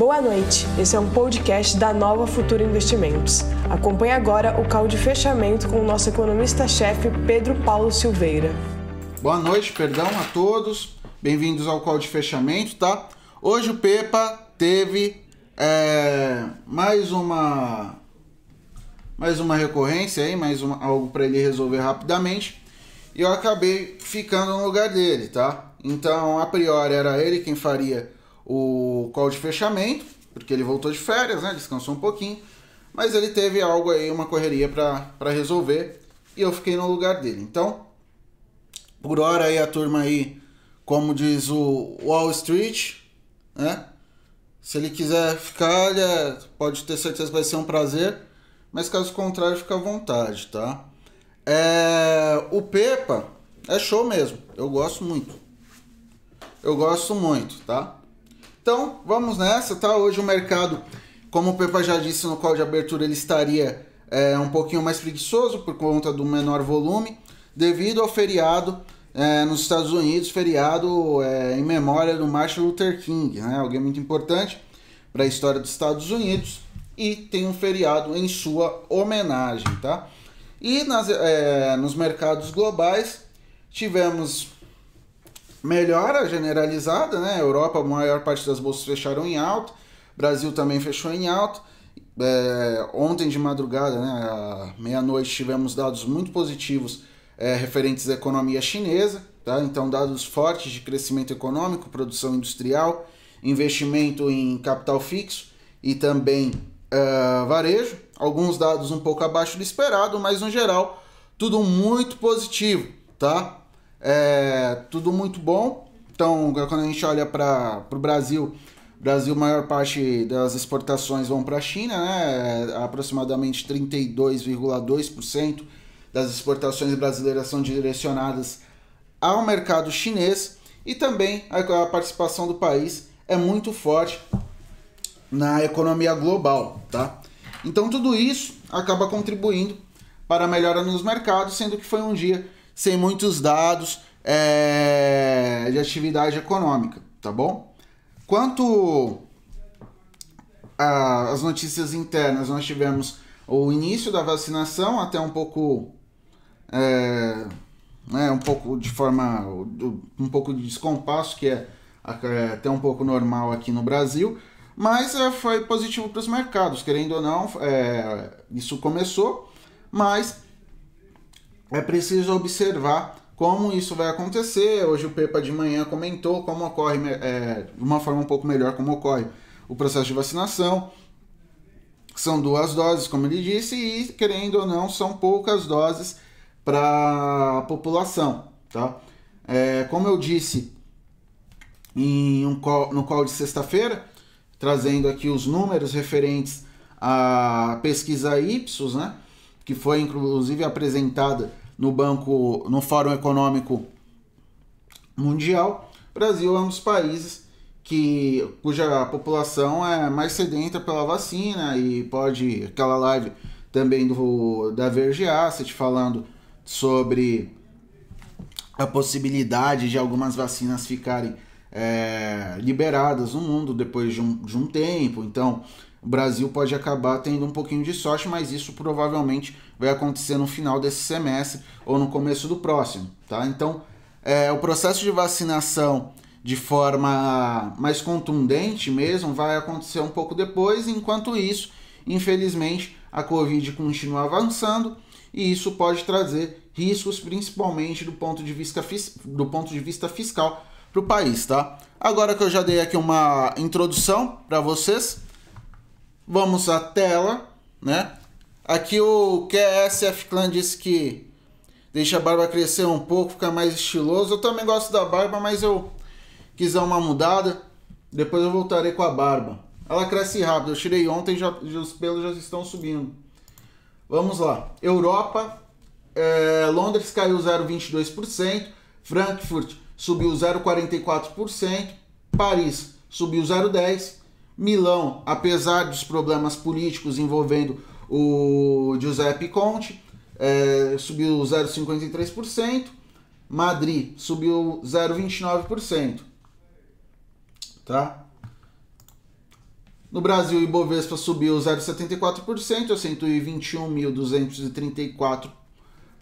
Boa noite, esse é um podcast da Nova Futura Investimentos. Acompanhe agora o call de fechamento com o nosso economista-chefe Pedro Paulo Silveira. Boa noite, perdão a todos, bem-vindos ao call de fechamento, tá? Hoje o Pepa teve é, mais uma mais uma recorrência aí, mais uma, algo para ele resolver rapidamente e eu acabei ficando no lugar dele, tá? Então, a priori era ele quem faria o call de fechamento, porque ele voltou de férias, né? Descansou um pouquinho. Mas ele teve algo aí, uma correria para resolver. E eu fiquei no lugar dele. Então, por hora aí a turma aí, como diz o Wall Street, né? Se ele quiser ficar, ele é, pode ter certeza que vai ser um prazer. Mas caso contrário, fica à vontade, tá? É, o Pepa é show mesmo. Eu gosto muito. Eu gosto muito, tá? Então, vamos nessa, tá? Hoje o mercado, como o Pepa já disse no call de abertura, ele estaria é, um pouquinho mais preguiçoso por conta do menor volume, devido ao feriado é, nos Estados Unidos, feriado é, em memória do Martin Luther King, né? Alguém muito importante para a história dos Estados Unidos e tem um feriado em sua homenagem, tá? E nas, é, nos mercados globais tivemos melhora generalizada, né? Europa, a maior parte das bolsas fecharam em alto, Brasil também fechou em alto. É, ontem de madrugada, né, meia-noite, tivemos dados muito positivos é, referentes à economia chinesa, tá? Então, dados fortes de crescimento econômico, produção industrial, investimento em capital fixo e também uh, varejo. Alguns dados um pouco abaixo do esperado, mas no geral, tudo muito positivo, tá? É, tudo muito bom. Então, quando a gente olha para o Brasil, Brasil, maior parte das exportações vão para a China, né? É, aproximadamente 32,2% das exportações brasileiras são direcionadas ao mercado chinês e também a, a participação do país é muito forte na economia global, tá? Então tudo isso acaba contribuindo para a melhora nos mercados, sendo que foi um dia sem muitos dados é, de atividade econômica, tá bom? Quanto às notícias internas, nós tivemos o início da vacinação, até um pouco. É, né, um pouco de forma. um pouco de descompasso, que é, é até um pouco normal aqui no Brasil, mas é, foi positivo para os mercados, querendo ou não, é, isso começou, mas é preciso observar como isso vai acontecer. Hoje o Pepa de manhã comentou como ocorre, é, de uma forma um pouco melhor, como ocorre o processo de vacinação. São duas doses, como ele disse, e querendo ou não, são poucas doses para a população. Tá? É, como eu disse em um call, no call de sexta-feira, trazendo aqui os números referentes à pesquisa Ipsos, né? Que foi inclusive apresentada no banco, no Fórum Econômico Mundial, Brasil é um dos países que cuja população é mais sedenta pela vacina e pode aquela live também do da Verge Asset falando sobre a possibilidade de algumas vacinas ficarem é, liberadas no mundo depois de um, de um tempo. Então, o Brasil pode acabar tendo um pouquinho de sorte, mas isso provavelmente vai acontecer no final desse semestre ou no começo do próximo, tá? Então, é, o processo de vacinação de forma mais contundente mesmo vai acontecer um pouco depois, enquanto isso, infelizmente, a Covid continua avançando e isso pode trazer riscos, principalmente do ponto de vista, do ponto de vista fiscal para o país, tá? Agora que eu já dei aqui uma introdução para vocês, Vamos à tela, né? Aqui o QSF Clan disse que deixa a barba crescer um pouco, ficar mais estiloso. Eu também gosto da barba, mas eu quis dar uma mudada. Depois eu voltarei com a barba. Ela cresce rápido. Eu tirei ontem, já, os pelos já estão subindo. Vamos lá. Europa, é, Londres caiu 0,22%, Frankfurt subiu 0,44%, Paris subiu 0,10%, Milão, apesar dos problemas políticos envolvendo o Giuseppe Conte, é, subiu 0,53%. Madrid subiu 0,29%. Tá? No Brasil, o Ibovespa subiu 0,74% a 121.234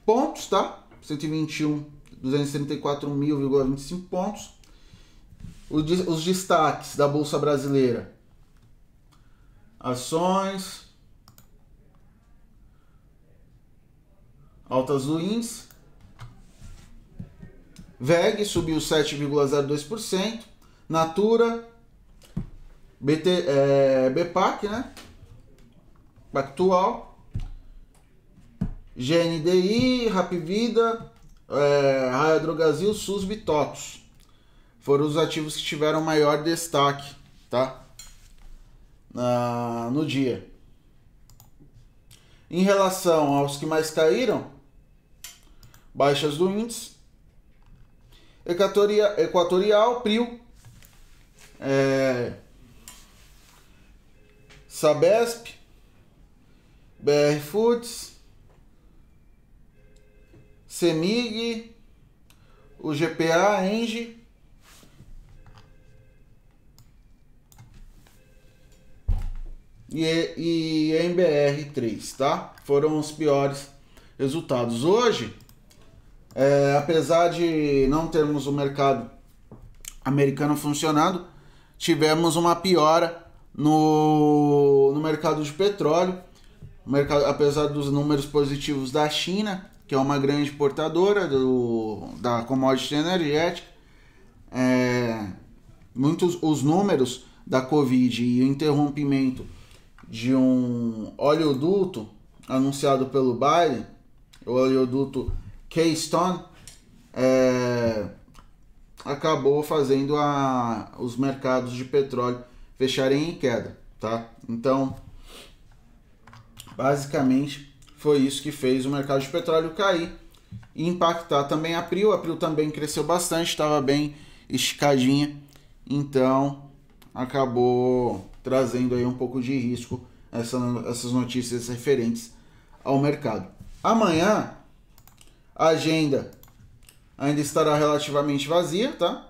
pontos, tá? 121.234.025 pontos. Os destaques da Bolsa Brasileira. Ações. Altas índice. VEG subiu 7,02%. Natura BT, é, BPAC, né? Pactual, GNDI, Rapvida, é, Raia SUS e TOTOS. Foram os ativos que tiveram maior destaque, tá? Na, no dia. Em relação aos que mais caíram, baixas do índice, Equatorial, Equatorial PRIO, é, Sabesp, BR Foods, Semig, o GPA, Engie, e, e MBR3, tá? Foram os piores resultados. Hoje, é, apesar de não termos o mercado americano funcionando, tivemos uma piora no, no mercado de petróleo, mercado, apesar dos números positivos da China, que é uma grande importadora do, da commodity energética, é, muitos os números da Covid e o interrompimento de um oleoduto anunciado pelo Biden, o oleoduto Keystone, é, acabou fazendo a, os mercados de petróleo fecharem em queda, tá? Então, basicamente foi isso que fez o mercado de petróleo cair e impactar também a Prio. A Prio também cresceu bastante, estava bem esticadinha, então acabou trazendo aí um pouco de risco essa, essas notícias referentes ao mercado. Amanhã a agenda ainda estará relativamente vazia, tá?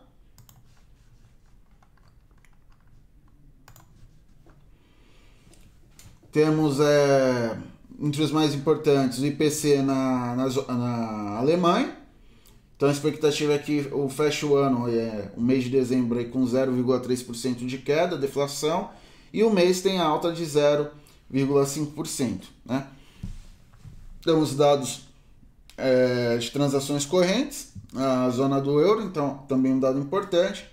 Temos é, entre os mais importantes o IPC na, na, na Alemanha. Então a expectativa é que o feche o ano, é, o mês de dezembro, aí, com 0,3% de queda, deflação, e o mês tem alta de 0,5%. Né? Temos dados é, de transações correntes, a zona do euro, então também um dado importante,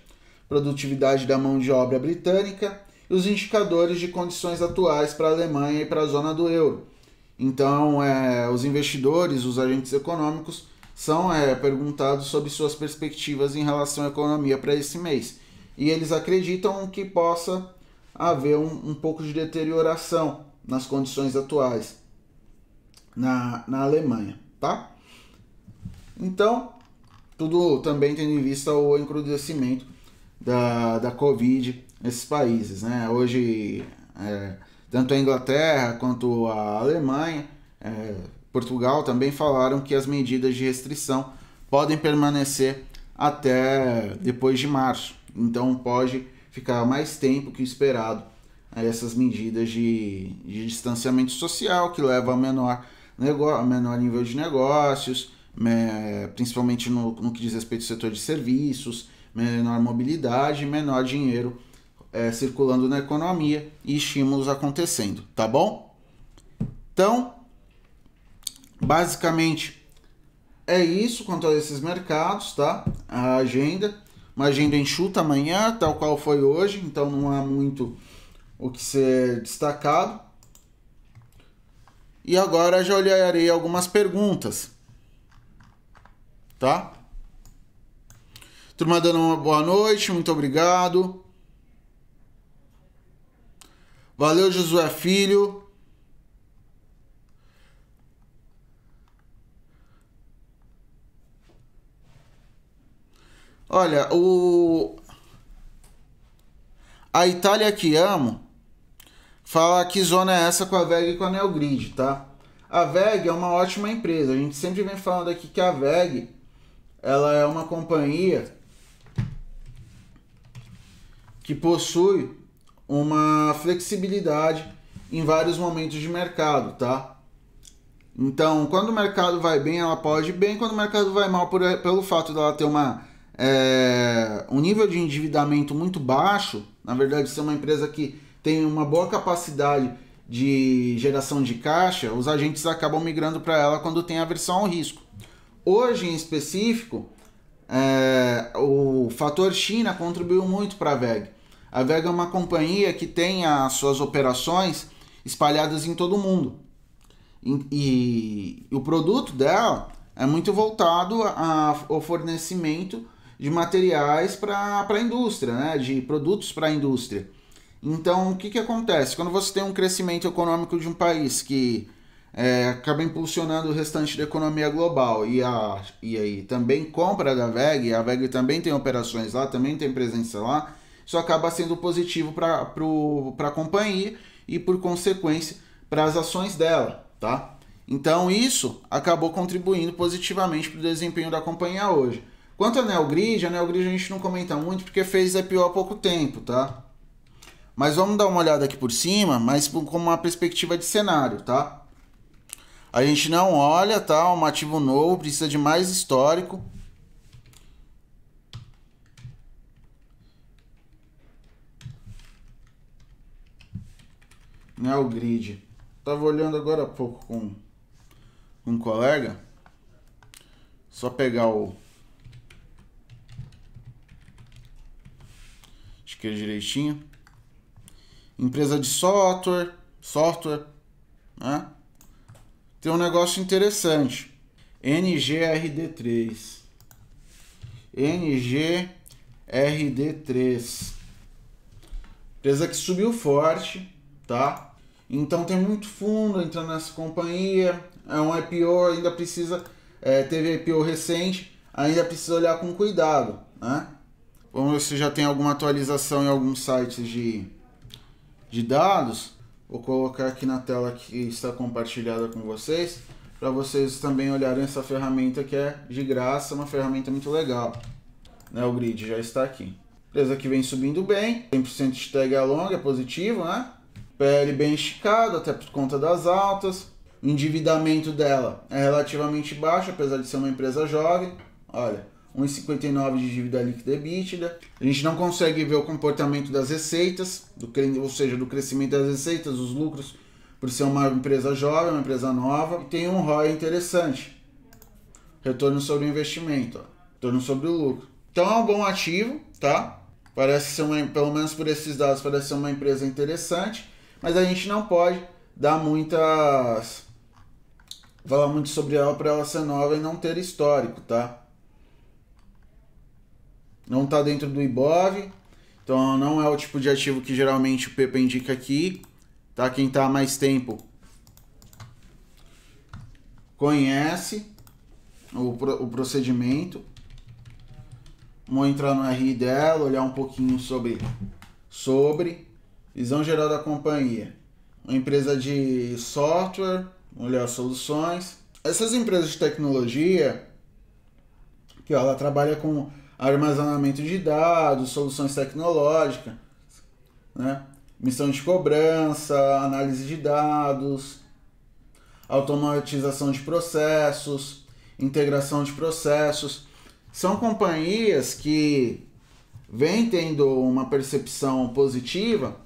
produtividade da mão de obra britânica, e os indicadores de condições atuais para a Alemanha e para a zona do euro. Então, é, os investidores, os agentes econômicos, são é, perguntados sobre suas perspectivas em relação à economia para esse mês. E eles acreditam que possa haver um, um pouco de deterioração nas condições atuais na, na Alemanha, tá? Então, tudo também tendo em vista o encrudecimento da, da Covid nesses países. Né? Hoje, é, tanto a Inglaterra quanto a Alemanha, é, Portugal também falaram que as medidas de restrição podem permanecer até depois de março. Então pode ficar mais tempo que esperado essas medidas de, de distanciamento social que levam a menor, menor nível de negócios, principalmente no, no que diz respeito ao setor de serviços, menor mobilidade, menor dinheiro é, circulando na economia e estímulos acontecendo, tá bom? Então, basicamente é isso quanto a esses mercados, tá? A agenda, uma agenda enxuta amanhã, tal qual foi hoje, então não há muito o que ser destacado. E agora já olharei algumas perguntas, tá? Turma dando uma boa noite, muito obrigado. Valeu, Josué Filho. Olha, o a Itália que amo fala que zona é essa com a VEG e com a Neogrid, tá? A VEG é uma ótima empresa. A gente sempre vem falando aqui que a VEG ela é uma companhia que possui uma flexibilidade em vários momentos de mercado, tá? Então, quando o mercado vai bem, ela pode ir bem. Quando o mercado vai mal, por, pelo fato dela ter uma, é, um nível de endividamento muito baixo, na verdade, ser uma empresa que tem uma boa capacidade de geração de caixa, os agentes acabam migrando para ela quando tem aversão ao risco. Hoje, em específico, é, o fator China contribuiu muito para a VEG. A VEG é uma companhia que tem as suas operações espalhadas em todo o mundo. E, e, o produto dela é muito voltado ao fornecimento de materiais para a indústria, né? de produtos para a indústria. Então, o que, que acontece? Quando você tem um crescimento econômico de um país que é, acaba impulsionando o restante da economia global e, a, e aí também compra da VEG, a VEG também tem operações lá, também tem presença lá, isso acaba sendo positivo para a companhia e, por consequência, para as ações dela, tá? Então, isso acabou contribuindo positivamente para o desempenho da companhia hoje. Quanto a Neogrid, a Neogrid a gente não comenta muito porque fez IPO há pouco tempo, tá? Mas vamos dar uma olhada aqui por cima, mas com uma perspectiva de cenário, tá? A gente não olha, tá? Um ativo novo precisa de mais histórico. Neogrid. Tava olhando agora há pouco com, um colega. Só pegar o Direitinho. Empresa de software, software, né? Tem um negócio interessante. NGRD3. NGRD3. Empresa que subiu forte, tá? Então tem muito fundo entrando nessa companhia. É um IPO, ainda precisa. É, teve IPO recente, ainda precisa olhar com cuidado, né? Ver se já tem alguma atualização em alguns sites de, de dados. Vou colocar aqui na tela que está compartilhada com vocês, para vocês também olharem essa ferramenta que é de graça, uma ferramenta muito legal. Né, o grid já está aqui. Empresa que vem subindo bem, 100% de tag é positivo, né? PL bem esticado, até por conta das altas. O endividamento dela é relativamente baixo, apesar de ser uma empresa jovem. Olha, 1,59 de dívida líquida EBITDA. A gente não consegue ver o comportamento das receitas, do, ou seja, do crescimento das receitas, dos lucros, por ser uma empresa jovem, uma empresa nova. E tem um ROI interessante. Retorno sobre o investimento, ó. retorno sobre o lucro. Então é um bom ativo, tá? Parece ser uma, pelo menos por esses dados, parece ser uma empresa interessante, mas a gente não pode dar muitas falar muito sobre ela para ela ser nova e não ter histórico, tá? Não está dentro do IBOV, então não é o tipo de ativo que geralmente o Pepa indica aqui, tá? Quem está há mais tempo conhece o, o procedimento. Vamos entrar no RI dela, olhar um pouquinho sobre, sobre visão geral da companhia. Uma empresa de software, olhar soluções. Essas empresas de tecnologia, que ó, ela trabalha com armazenamento de dados, soluções tecnológicas, né? missão de cobrança, análise de dados, automatização de processos, integração de processos. São companhias que vêm tendo uma percepção positiva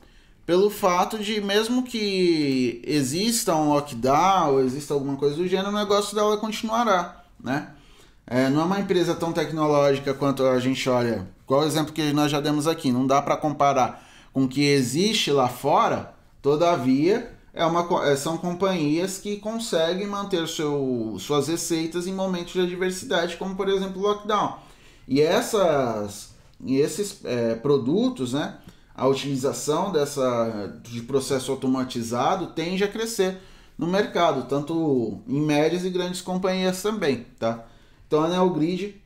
pelo fato de, mesmo que exista um lockdown, exista alguma coisa do gênero, o negócio dela continuará, né? É, não é uma empresa tão tecnológica quanto a gente olha. Qual o exemplo que nós já demos aqui? Não dá para comparar com o que existe lá fora, todavia, é uma, é, são companhias que conseguem manter seu, suas receitas em momentos de adversidade, como por exemplo o lockdown. E essas, esses é, produtos, né, a utilização dessa, de processo automatizado tende a crescer no mercado, tanto em médias e grandes companhias também, tá? Então a Neogrid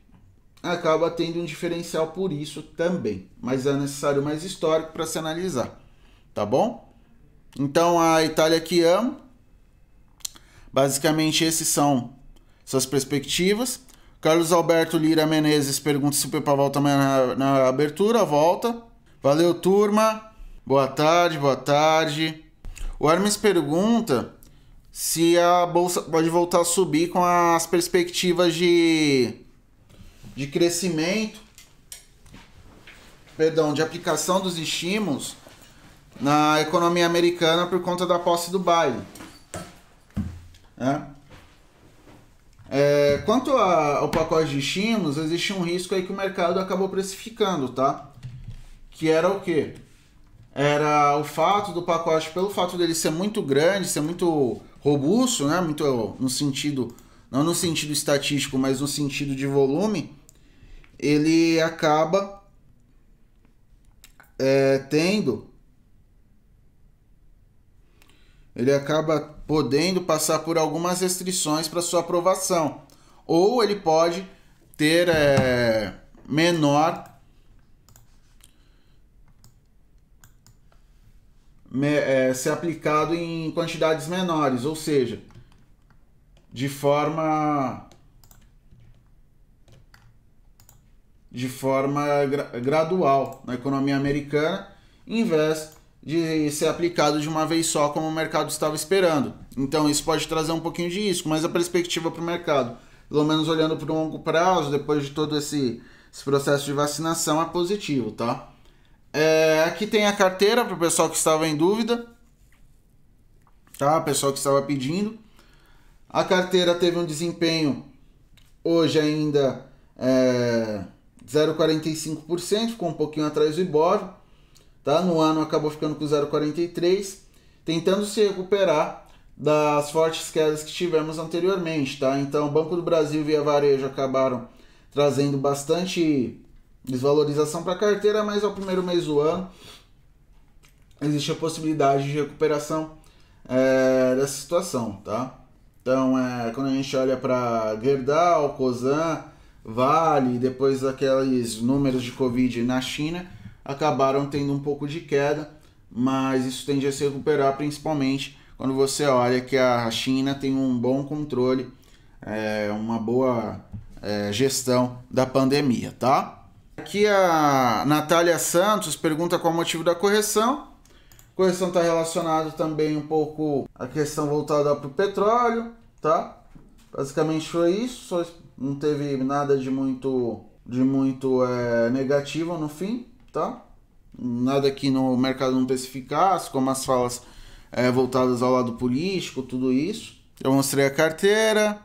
acaba tendo um diferencial por isso também, mas é necessário mais histórico para se analisar, tá bom? Então a Itália que amo, basicamente esses são suas perspectivas. Carlos Alberto Lira Menezes pergunta se o volta amanhã na, na abertura, volta. Valeu turma, Boa tarde, boa tarde. O Hermes pergunta se a bolsa pode voltar a subir com as perspectivas de, de crescimento, perdão, de aplicação dos estímulos na economia americana por conta da posse do Biden. É. É, quanto a, ao pacote de estímulos, existe um risco aí que o mercado acabou precificando, tá? Que era o quê? Era o fato do pacote, pelo fato dele ser muito grande, ser muito robusto, né? Muito no sentido, não no sentido estatístico, mas no sentido de volume, ele acaba é, tendo ele acaba podendo passar por algumas restrições para sua aprovação. Ou ele pode ter é, menor é, ser aplicado em quantidades menores, ou seja, de forma de forma gra gradual na economia americana, em vez de ser aplicado de uma vez só, como o mercado estava esperando. Então, isso pode trazer um pouquinho de risco, mas a perspectiva para o mercado, pelo menos olhando para o longo prazo, depois de todo esse, esse processo de vacinação, é positivo, tá? É, aqui tem a carteira para o pessoal que estava em dúvida, tá? O pessoal que estava pedindo. A carteira teve um desempenho hoje ainda é, 0,45%, ficou um pouquinho atrás do Ibov Tá? No ano acabou ficando com 0,43, tentando se recuperar das fortes quedas que tivemos anteriormente. Tá? Então, Banco do Brasil e Via Varejo acabaram trazendo bastante desvalorização para a carteira, mas ao primeiro mês do ano existe a possibilidade de recuperação é, dessa situação. Tá? Então, é, quando a gente olha para Gerdau, Cosan, Vale, depois aqueles números de Covid na China, acabaram tendo um pouco de queda, mas isso tende a se recuperar principalmente quando você olha que a China tem um bom controle, é, uma boa é, gestão da pandemia, tá? Aqui a Natália Santos pergunta qual o motivo da correção. A correção está relacionada também um pouco à questão voltada para o petróleo, tá? Basicamente foi isso, não teve nada de muito, de muito é, negativo no fim tá? Nada que no mercado não especificasse, como as falas é, voltadas ao lado político, tudo isso. Eu mostrei a carteira.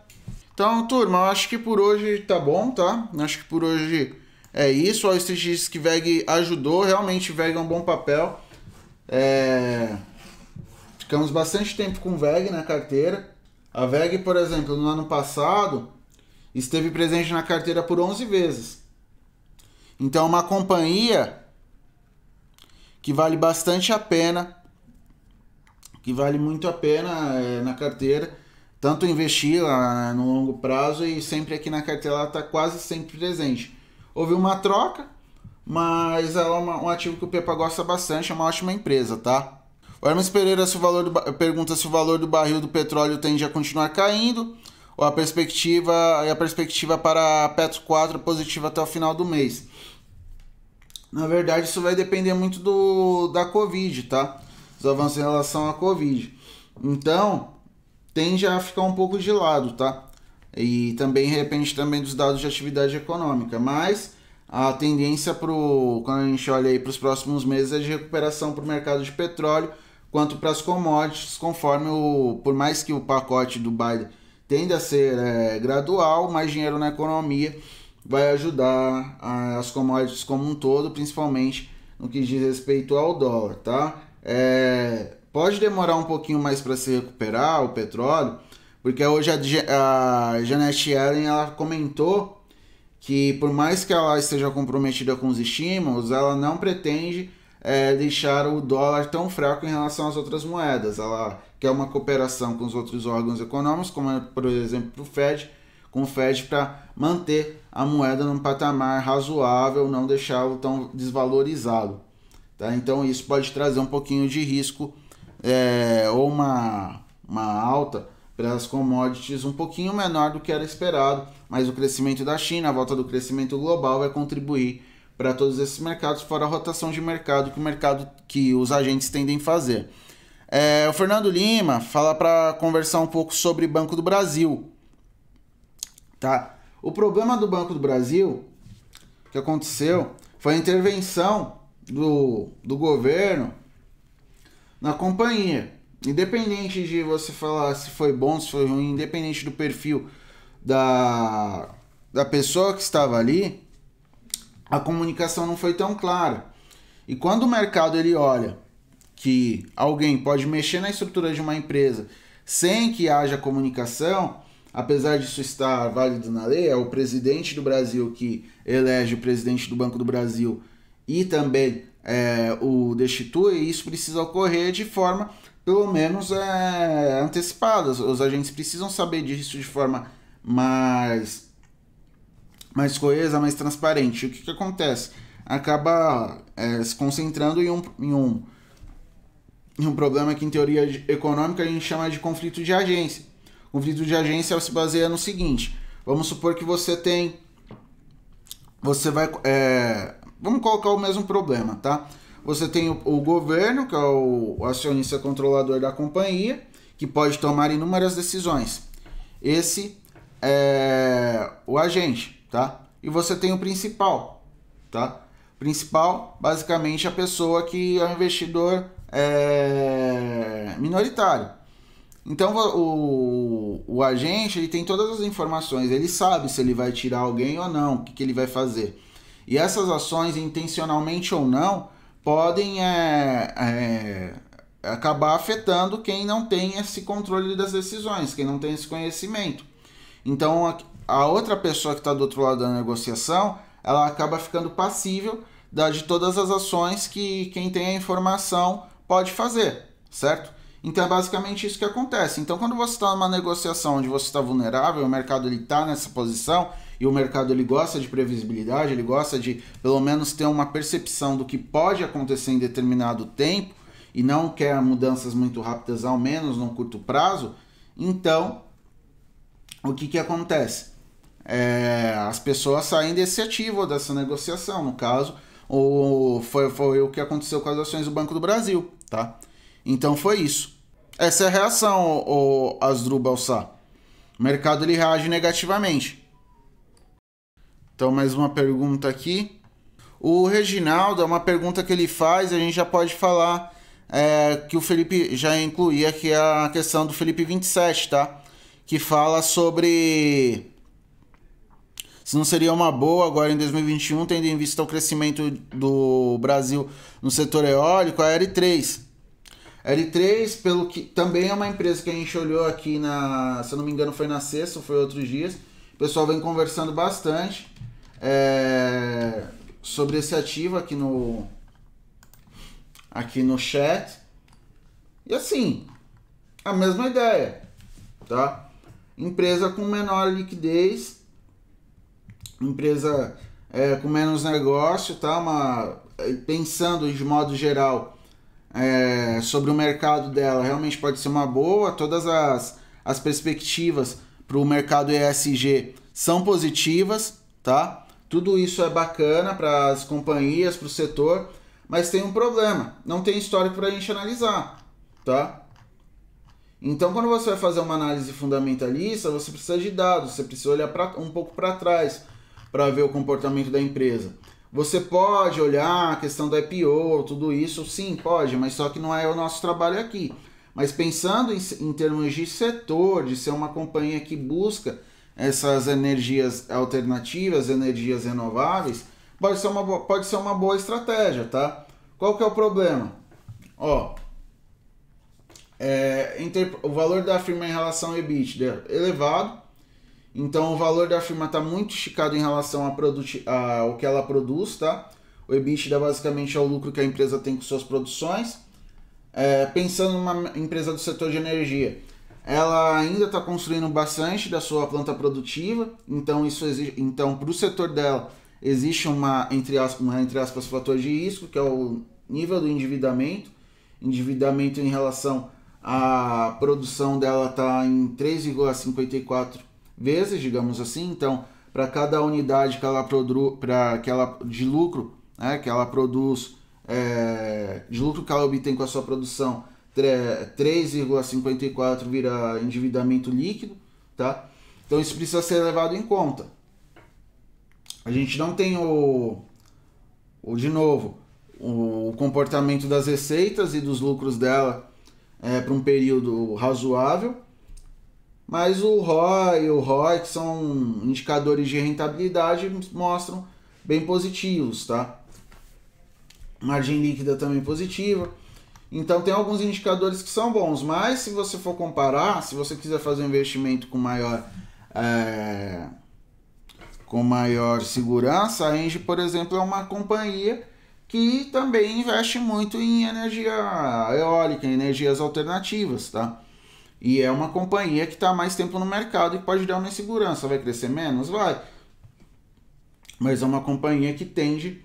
Então, turma, eu acho que por hoje tá bom, tá? Eu acho que por hoje é isso. O STX que VEG ajudou, realmente VEG é um bom papel. É... Ficamos bastante tempo com VEG na carteira. A VEG, por exemplo, no ano passado, esteve presente na carteira por 11 vezes. Então, uma companhia que vale bastante a pena, que vale muito a pena é, na carteira, tanto investir lá no longo prazo e sempre aqui na carteira ela está quase sempre presente. Houve uma troca, mas é uma, um ativo que o Pepa gosta bastante, é uma ótima empresa, tá? O Hermes Pereira se o valor do, pergunta se o valor do barril do petróleo tende a continuar caindo ou a perspectiva e a perspectiva para a Petro 4 é positiva até o final do mês. Na verdade, isso vai depender muito do da Covid, tá? Os avanços em relação à Covid. Então, tende a ficar um pouco de lado, tá? E também repente também dos dados de atividade econômica, mas a tendência pro quando a gente olha aí para os próximos meses é de recuperação para o mercado de petróleo, quanto para as commodities, conforme o por mais que o pacote do Biden tenda a ser é, gradual, mais dinheiro na economia vai ajudar as commodities como um todo, principalmente no que diz respeito ao dólar, tá? É, pode demorar um pouquinho mais para se recuperar o petróleo, porque hoje a, a Janet Yellen ela comentou que por mais que ela esteja comprometida com os estímulos, ela não pretende é, deixar o dólar tão fraco em relação às outras moedas. Ela quer uma cooperação com os outros órgãos econômicos, como por exemplo o Fed, com o Fed para manter a moeda num patamar razoável, não deixá-lo tão desvalorizado. Tá? Então isso pode trazer um pouquinho de risco é, ou uma, uma alta as commodities um pouquinho menor do que era esperado, mas o crescimento da China, a volta do crescimento global vai contribuir para todos esses mercados, fora a rotação de mercado que o mercado que os agentes tendem a fazer. É, o Fernando Lima fala para conversar um pouco sobre Banco do Brasil. Tá? O problema do Banco do Brasil que aconteceu foi a intervenção do, do governo na companhia. Independente de você falar se foi bom, se foi ruim, independente do perfil da, da pessoa que estava ali, a comunicação não foi tão clara. E quando o mercado ele olha que alguém pode mexer na estrutura de uma empresa sem que haja comunicação, apesar disso estar válido na lei, é o presidente do Brasil que elege o presidente do Banco do Brasil e também é, o destitui, e isso precisa ocorrer de forma, pelo menos, é, antecipada. Os agentes precisam saber disso de forma mais, mais coesa, mais transparente. O que, que acontece? Acaba é, se concentrando em um, em, um, em um problema que, em teoria econômica, a gente chama de conflito de agência. O conflito de agência se baseia no seguinte: vamos supor que você tem. Você vai. É, vamos colocar o mesmo problema, tá? Você tem o, o governo, que é o, o acionista controlador da companhia, que pode tomar inúmeras decisões. Esse é o agente, tá? E você tem o principal, tá? Principal, basicamente, a pessoa que é o investidor é, minoritário. Então o, o agente ele tem todas as informações, ele sabe se ele vai tirar alguém ou não, o que, que ele vai fazer. E essas ações, intencionalmente ou não, podem é, é, acabar afetando quem não tem esse controle das decisões, quem não tem esse conhecimento. Então a, a outra pessoa que está do outro lado da negociação, ela acaba ficando passível da, de todas as ações que quem tem a informação pode fazer, certo? Então é basicamente isso que acontece. Então quando você está numa negociação onde você está vulnerável, o mercado está nessa posição e o mercado ele gosta de previsibilidade, ele gosta de pelo menos ter uma percepção do que pode acontecer em determinado tempo e não quer mudanças muito rápidas, ao menos no curto prazo. Então o que, que acontece? É, as pessoas saem desse ativo dessa negociação, no caso, ou foi, foi o que aconteceu com as ações do Banco do Brasil, tá? Então foi isso. Essa é a reação, o Asdrubal Sá. O mercado ele reage negativamente. Então, mais uma pergunta aqui. O Reginaldo, é uma pergunta que ele faz, a gente já pode falar é, que o Felipe já incluía, é a questão do Felipe 27, tá? Que fala sobre se não seria uma boa agora em 2021, tendo em vista o crescimento do Brasil no setor eólico, a R3. L3, pelo que também é uma empresa que a gente olhou aqui na, se eu não me engano, foi na sexta ou foi outros dias. O pessoal vem conversando bastante é, sobre esse ativo aqui no aqui no chat. E assim, a mesma ideia, tá? Empresa com menor liquidez, empresa é, com menos negócio, tá? Uma, pensando de modo geral é, sobre o mercado dela realmente pode ser uma boa. Todas as, as perspectivas para o mercado ESG são positivas, tá? Tudo isso é bacana para as companhias, para o setor, mas tem um problema: não tem histórico para a gente analisar, tá? Então, quando você vai fazer uma análise fundamentalista, você precisa de dados, você precisa olhar pra, um pouco para trás para ver o comportamento da empresa. Você pode olhar a questão do IPO, tudo isso, sim, pode, mas só que não é o nosso trabalho aqui. Mas pensando em, em termos de setor, de ser uma companhia que busca essas energias alternativas, energias renováveis, pode ser uma, pode ser uma boa estratégia, tá? Qual que é o problema? Ó, é, o valor da firma em relação ao EBITDA é elevado, então o valor da firma está muito esticado em relação ao que ela produz, tá? O EBITDA basicamente é o lucro que a empresa tem com suas produções. É, pensando numa empresa do setor de energia, ela ainda está construindo bastante da sua planta produtiva, então isso exige, então para o setor dela existe uma entre aspas, uma, entre aspas fator de risco que é o nível do endividamento, endividamento em relação à produção dela está em 3,54 vezes, digamos assim. Então, para cada unidade que ela produz, para que ela de lucro, né, que ela produz, é, de lucro que ela obtém com a sua produção, 3,54 vira endividamento líquido, tá? Então isso precisa ser levado em conta. A gente não tem o, o de novo, o comportamento das receitas e dos lucros dela é, para um período razoável, mas o ROI e o ROI, que são indicadores de rentabilidade, mostram bem positivos, tá? Margem líquida também positiva. Então tem alguns indicadores que são bons, mas se você for comparar, se você quiser fazer um investimento com maior é, com maior segurança, a Engie, por exemplo, é uma companhia que também investe muito em energia eólica, em energias alternativas, tá? E é uma companhia que está mais tempo no mercado e pode dar uma insegurança. Vai crescer menos? Vai. Mas é uma companhia que tende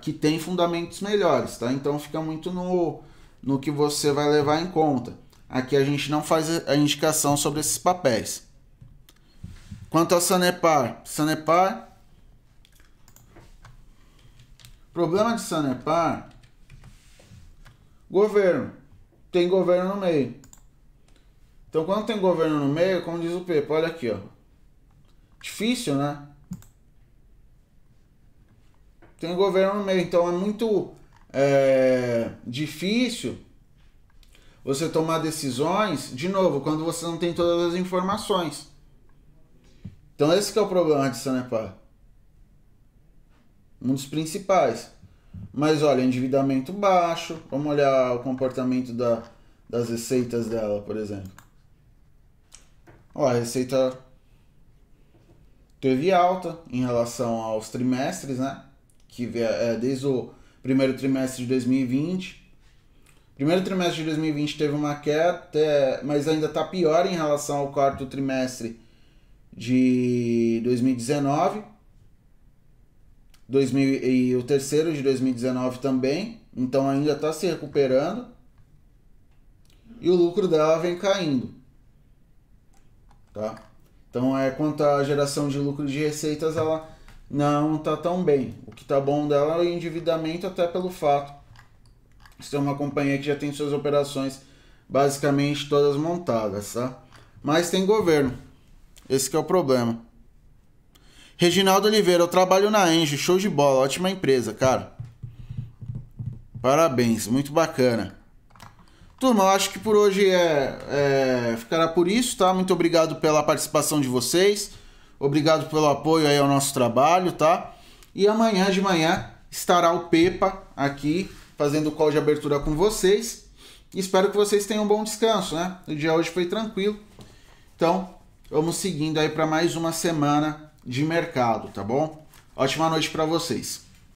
que tem fundamentos melhores, tá? Então fica muito no, no que você vai levar em conta. Aqui a gente não faz a indicação sobre esses papéis. Quanto a Sanepar, Sanepar. Problema de Sanepar. Governo. Tem governo no meio. Então, quando tem governo no meio, como diz o Pepe, olha aqui, ó. Difícil, né? Tem governo no meio, então é muito é, difícil você tomar decisões, de novo, quando você não tem todas as informações. Então esse é o problema de Sanepar. Um dos principais. Mas olha, endividamento baixo. Vamos olhar o comportamento da, das receitas dela, por exemplo. Ó, a receita teve alta em relação aos trimestres, né? Que é desde o primeiro trimestre de 2020. Primeiro trimestre de 2020 teve uma queda, mas ainda está pior em relação ao quarto trimestre de 2019. 2000, e o terceiro de 2019 também. Então ainda está se recuperando. E o lucro dela vem caindo. Tá? Então, é quanto à geração de lucro de receitas, ela não está tão bem. O que está bom dela é o endividamento, até pelo fato de ser uma companhia que já tem suas operações basicamente todas montadas, tá? Mas tem governo. Esse é o problema. Reginaldo Oliveira, eu trabalho na Engie, show de bola, ótima empresa, cara. Parabéns, muito bacana. Turma, eu acho que por hoje é, é, ficará por isso, tá? Muito obrigado pela participação de vocês. Obrigado pelo apoio aí ao nosso trabalho, tá? E amanhã de manhã estará o Pepa aqui fazendo o call de abertura com vocês. Espero que vocês tenham um bom descanso, né? O dia hoje foi tranquilo. Então, vamos seguindo aí para mais uma semana de mercado, tá bom? Ótima noite para vocês.